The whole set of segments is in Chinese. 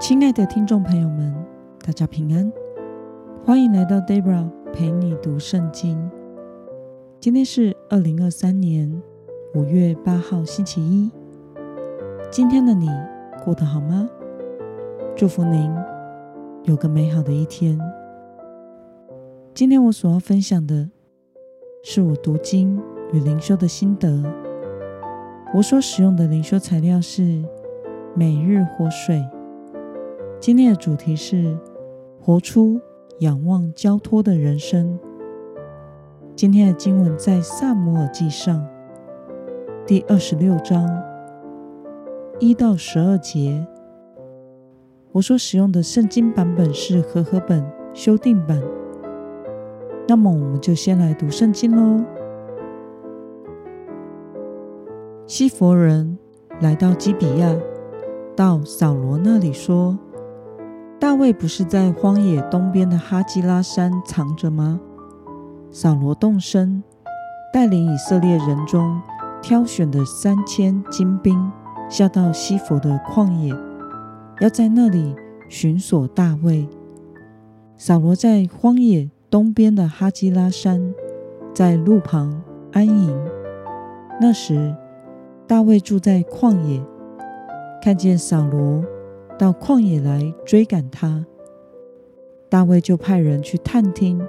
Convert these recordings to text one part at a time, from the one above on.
亲爱的听众朋友们，大家平安，欢迎来到 Debra 陪你读圣经。今天是二零二三年五月八号，星期一。今天的你过得好吗？祝福您有个美好的一天。今天我所要分享的是我读经与灵修的心得。我所使用的灵修材料是每日活水。今天的主题是活出仰望交托的人生。今天的经文在撒母耳记上第二十六章一到十二节。我所使用的圣经版本是和合本修订版。那么，我们就先来读圣经喽。西弗人来到基比亚，到扫罗那里说。大卫不是在荒野东边的哈基拉山藏着吗？扫罗动身，带领以色列人中挑选的三千精兵，下到西弗的旷野，要在那里寻索大卫。扫罗在荒野东边的哈基拉山，在路旁安营。那时，大卫住在旷野，看见扫罗。到旷野来追赶他，大卫就派人去探听，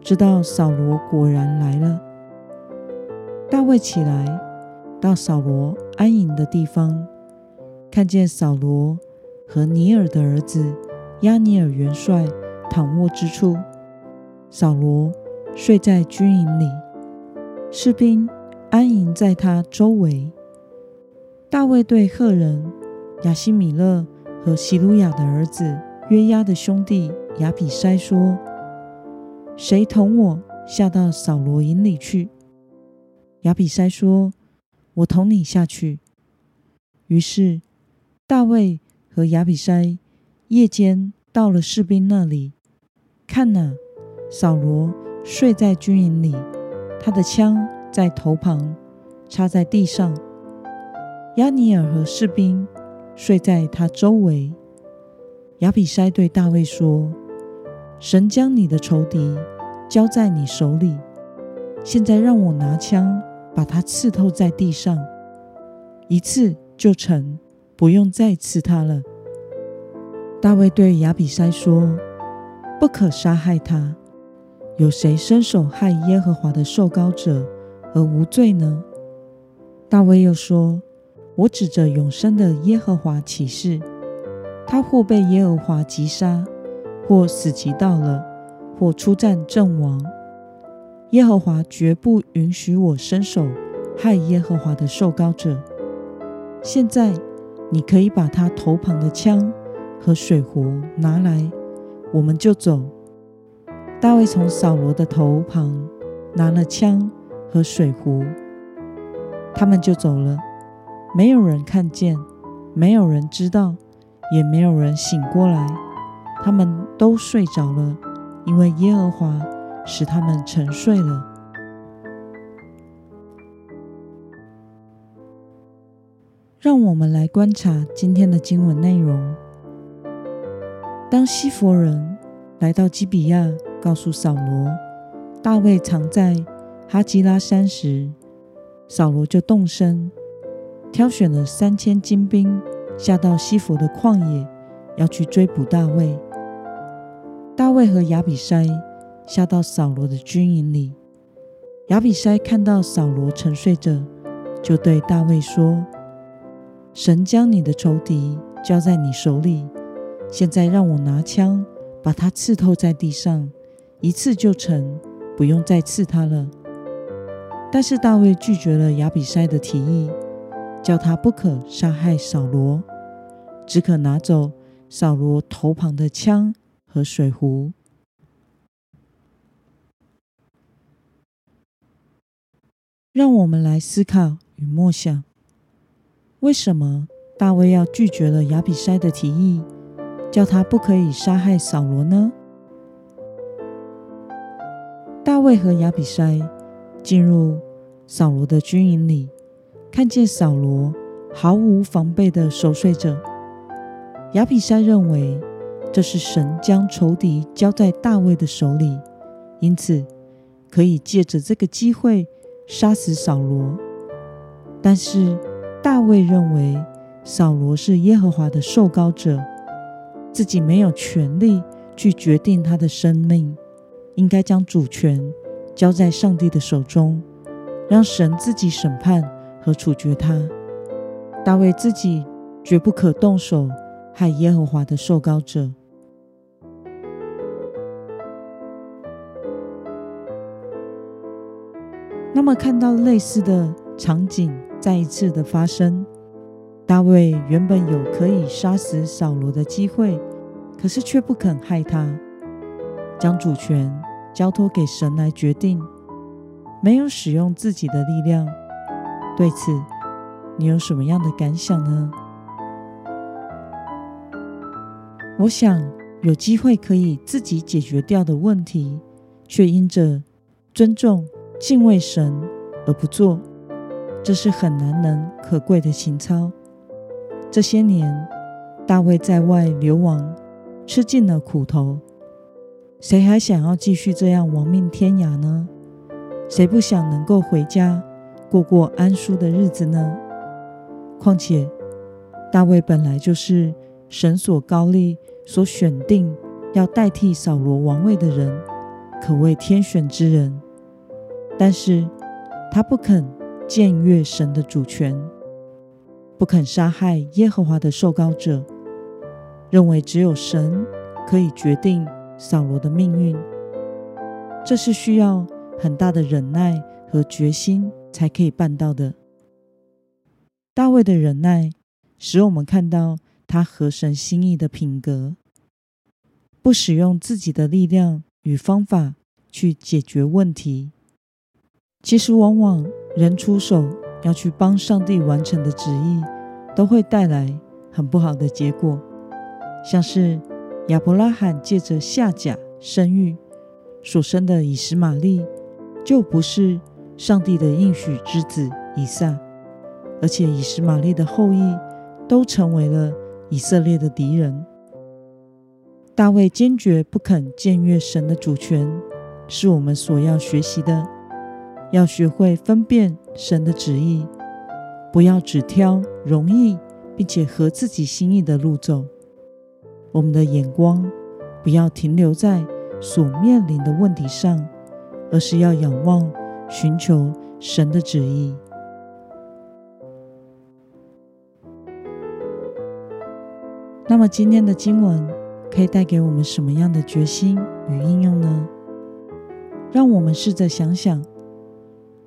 知道扫罗果然来了。大卫起来，到扫罗安营的地方，看见扫罗和尼尔的儿子亚尼尔元帅躺卧之处，扫罗睡在军营里，士兵安营在他周围。大卫对赫人。亚西米勒和希鲁雅的儿子约押的兄弟亚比筛说：“谁同我下到扫罗营里去？”亚比筛说：“我同你下去。”于是大卫和亚比筛夜间到了士兵那里，看哪，扫罗睡在军营里，他的枪在头旁，插在地上。押尼尔和士兵。睡在他周围。亚比筛对大卫说：“神将你的仇敌交在你手里，现在让我拿枪把他刺透在地上，一次就成，不用再刺他了。”大卫对亚比筛说：“不可杀害他。有谁伸手害耶和华的受膏者而无罪呢？”大卫又说。我指着永生的耶和华起誓，他或被耶和华击杀，或死期到了，或出战阵亡，耶和华绝不允许我伸手害耶和华的受膏者。现在你可以把他头旁的枪和水壶拿来，我们就走。大卫从扫罗的头旁拿了枪和水壶，他们就走了。没有人看见，没有人知道，也没有人醒过来。他们都睡着了，因为耶和华使他们沉睡了。让我们来观察今天的经文内容。当西弗人来到基比亚，告诉扫罗大卫藏在哈基拉山时，扫罗就动身。挑选了三千精兵，下到西弗的旷野，要去追捕大卫。大卫和亚比筛下到扫罗的军营里。亚比筛看到扫罗沉睡着，就对大卫说：“神将你的仇敌交在你手里，现在让我拿枪把他刺透在地上，一刺就成，不用再刺他了。”但是大卫拒绝了亚比筛的提议。叫他不可杀害扫罗，只可拿走扫罗头旁的枪和水壶。让我们来思考与默想：为什么大卫要拒绝了亚比筛的提议，叫他不可以杀害扫罗呢？大卫和亚比筛进入扫罗的军营里。看见扫罗毫无防备的熟睡着，亚比筛认为这是神将仇敌交在大卫的手里，因此可以借着这个机会杀死扫罗。但是大卫认为扫罗是耶和华的受膏者，自己没有权利去决定他的生命，应该将主权交在上帝的手中，让神自己审判和处决他。大卫自己绝不可动手。害耶和华的受膏者。那么，看到类似的场景再一次的发生，大卫原本有可以杀死扫罗的机会，可是却不肯害他，将主权交托给神来决定，没有使用自己的力量。对此，你有什么样的感想呢？我想有机会可以自己解决掉的问题，却因着尊重、敬畏神而不做，这是很难能可贵的情操。这些年，大卫在外流亡，吃尽了苦头，谁还想要继续这样亡命天涯呢？谁不想能够回家过过安舒的日子呢？况且，大卫本来就是神所高立。所选定要代替扫罗王位的人，可谓天选之人。但是他不肯僭越神的主权，不肯杀害耶和华的受膏者，认为只有神可以决定扫罗的命运。这是需要很大的忍耐和决心才可以办到的。大卫的忍耐，使我们看到。他合神心意的品格，不使用自己的力量与方法去解决问题。其实，往往人出手要去帮上帝完成的旨意，都会带来很不好的结果。像是亚伯拉罕借着夏甲生育所生的以实玛利，就不是上帝的应许之子以撒，而且以实玛利的后裔都成为了。以色列的敌人，大卫坚决不肯僭越神的主权，是我们所要学习的。要学会分辨神的旨意，不要只挑容易并且合自己心意的路走。我们的眼光不要停留在所面临的问题上，而是要仰望、寻求神的旨意。那么今天的经文可以带给我们什么样的决心与应用呢？让我们试着想想，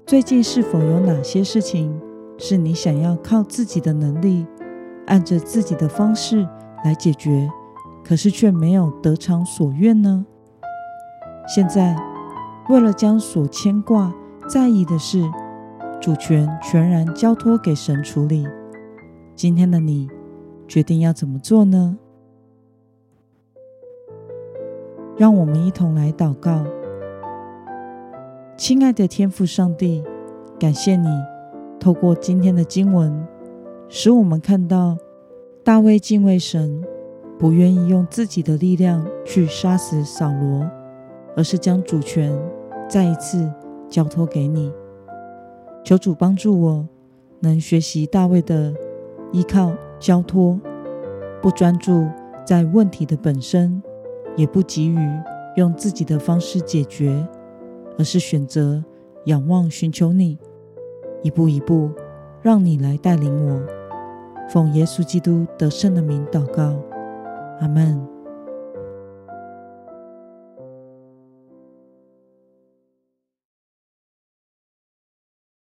最近是否有哪些事情是你想要靠自己的能力，按着自己的方式来解决，可是却没有得偿所愿呢？现在，为了将所牵挂在意的事主权全然交托给神处理，今天的你，决定要怎么做呢？让我们一同来祷告。亲爱的天父上帝，感谢你透过今天的经文，使我们看到大卫敬畏神，不愿意用自己的力量去杀死扫罗，而是将主权再一次交托给你。求主帮助我，能学习大卫的依靠。交托，不专注在问题的本身，也不急于用自己的方式解决，而是选择仰望、寻求你，一步一步让你来带领我。奉耶稣基督得胜的名祷告，阿门。